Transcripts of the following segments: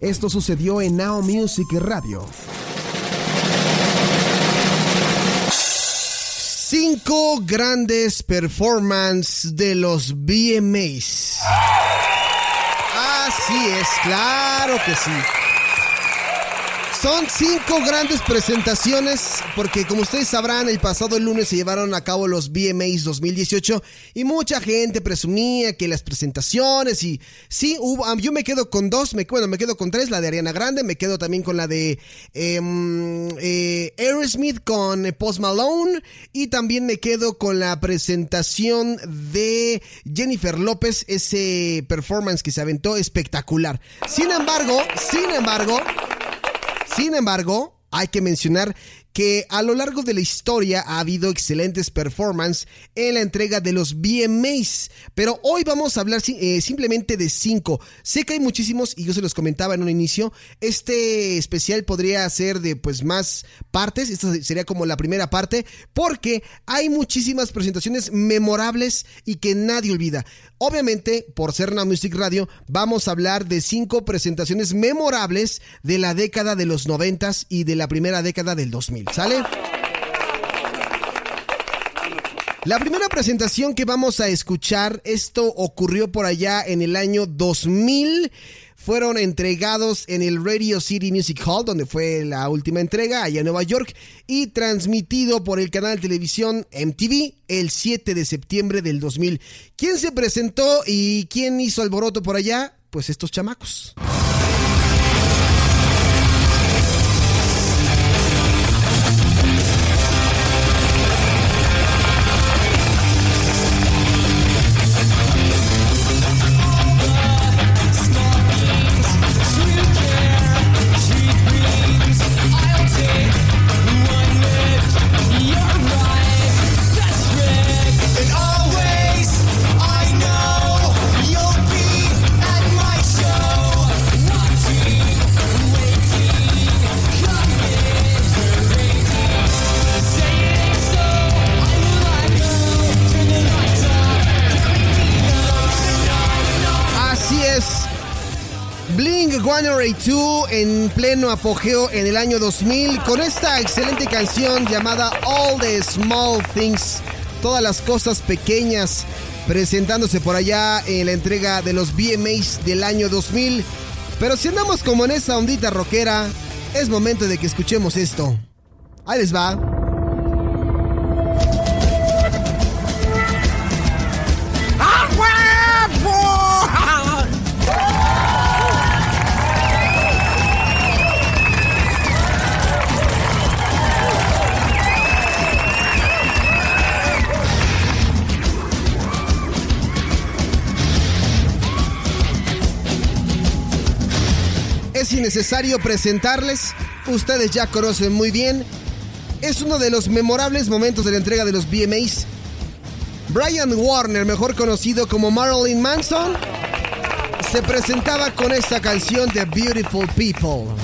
Esto sucedió en Now Music Radio. Cinco grandes performances de los BMAs. Así es, claro que sí. Son cinco grandes presentaciones porque como ustedes sabrán el pasado lunes se llevaron a cabo los BMAs 2018 y mucha gente presumía que las presentaciones y sí, hubo, ah, yo me quedo con dos, me, bueno, me quedo con tres, la de Ariana Grande, me quedo también con la de em, eh, Aerosmith con Post Malone y también me quedo con la presentación de Jennifer López, ese performance que se aventó espectacular. Sin embargo, sin embargo... Sin embargo, hay que mencionar que a lo largo de la historia ha habido excelentes performances en la entrega de los BMAs, pero hoy vamos a hablar eh, simplemente de cinco. Sé que hay muchísimos y yo se los comentaba en un inicio. Este especial podría ser de pues más partes, esta sería como la primera parte, porque hay muchísimas presentaciones memorables y que nadie olvida. Obviamente, por ser una Music Radio, vamos a hablar de cinco presentaciones memorables de la década de los noventas y de la primera década del 2000. ¿Sale? La primera presentación que vamos a escuchar, esto ocurrió por allá en el año 2000 fueron entregados en el Radio City Music Hall, donde fue la última entrega, allá en Nueva York, y transmitido por el canal de televisión MTV el 7 de septiembre del 2000. ¿Quién se presentó y quién hizo alboroto por allá? Pues estos chamacos. Blink 182 en pleno apogeo en el año 2000 con esta excelente canción llamada All the Small Things, todas las cosas pequeñas, presentándose por allá en la entrega de los BMAs del año 2000. Pero si andamos como en esa ondita rockera, es momento de que escuchemos esto. Ahí les va. Es innecesario presentarles, ustedes ya conocen muy bien, es uno de los memorables momentos de la entrega de los BMAs. Brian Warner, mejor conocido como Marilyn Manson, se presentaba con esta canción de Beautiful People.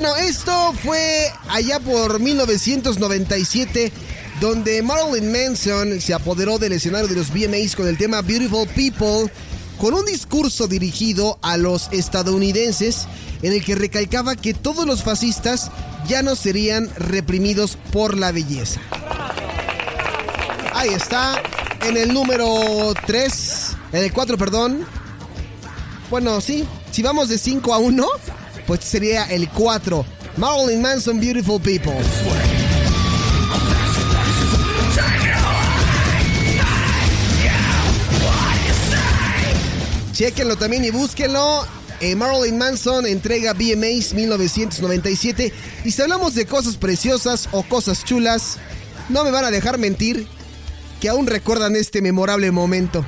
Bueno, esto fue allá por 1997, donde Marilyn Manson se apoderó del escenario de los VMAs con el tema Beautiful People, con un discurso dirigido a los estadounidenses en el que recalcaba que todos los fascistas ya no serían reprimidos por la belleza. Ahí está, en el número 3, en el 4, perdón. Bueno, sí, si vamos de 5 a 1 pues sería el 4. Marilyn Manson, Beautiful People. Chequenlo también y búsquenlo. Eh, Marilyn Manson entrega BMAs 1997 y si hablamos de cosas preciosas o cosas chulas, no me van a dejar mentir que aún recuerdan este memorable momento.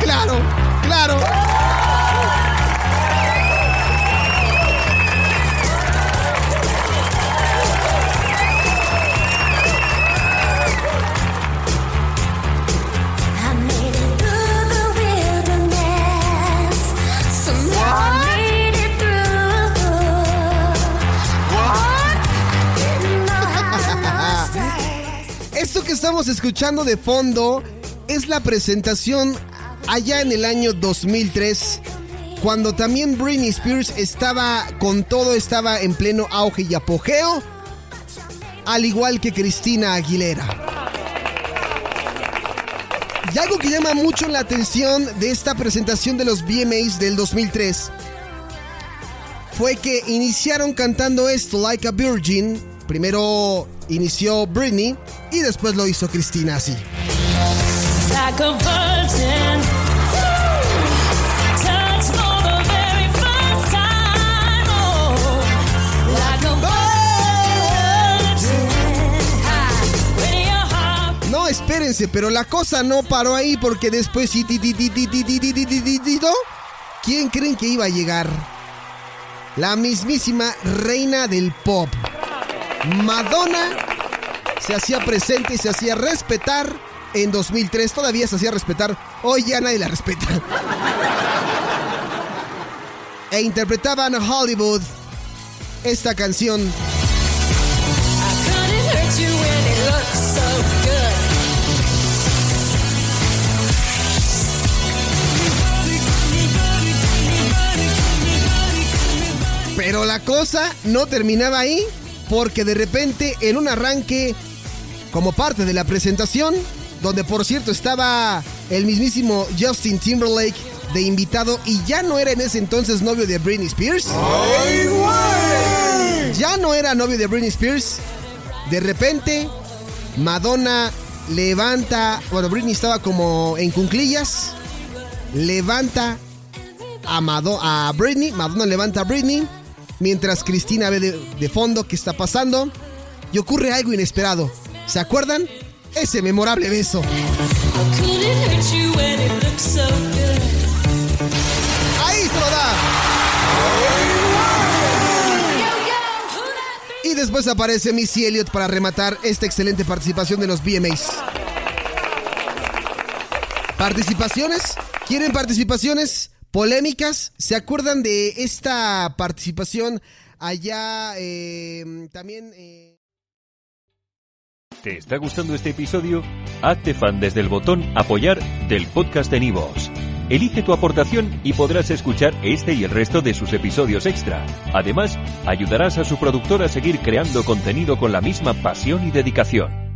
Claro, claro. Estamos escuchando de fondo es la presentación allá en el año 2003, cuando también Britney Spears estaba con todo, estaba en pleno auge y apogeo, al igual que Cristina Aguilera. Y algo que llama mucho la atención de esta presentación de los VMAs del 2003 fue que iniciaron cantando esto, Like a Virgin. Primero inició Britney y después lo hizo Cristina así. No, espérense, pero la cosa no paró ahí porque después ¿Quién creen que iba a llegar? La mismísima reina del pop. Madonna se hacía presente y se hacía respetar en 2003. Todavía se hacía respetar. Hoy ya nadie la respeta. e interpretaban Hollywood esta canción. Pero la cosa no terminaba ahí porque de repente en un arranque como parte de la presentación, donde por cierto estaba el mismísimo Justin Timberlake de invitado y ya no era en ese entonces novio de Britney Spears. ya no era novio de Britney Spears. De repente, Madonna levanta, bueno, Britney estaba como en cunclillas, levanta a, a Britney, Madonna levanta a Britney mientras Cristina ve de, fondo qué está pasando y ocurre algo inesperado. ¿Se acuerdan? Ese memorable beso. Ahí se lo da. Y después aparece Missy Elliott para rematar esta excelente participación de los BMAs. ¿Participaciones? ¿Quieren participaciones? Polémicas. ¿Se acuerdan de esta participación allá em, también? Eh? ¿Te está gustando este episodio? Hazte fan desde el botón apoyar del podcast de Nivos. Elige tu aportación y podrás escuchar este y el resto de sus episodios extra. Además, ayudarás a su productor a seguir creando contenido con la misma pasión y dedicación.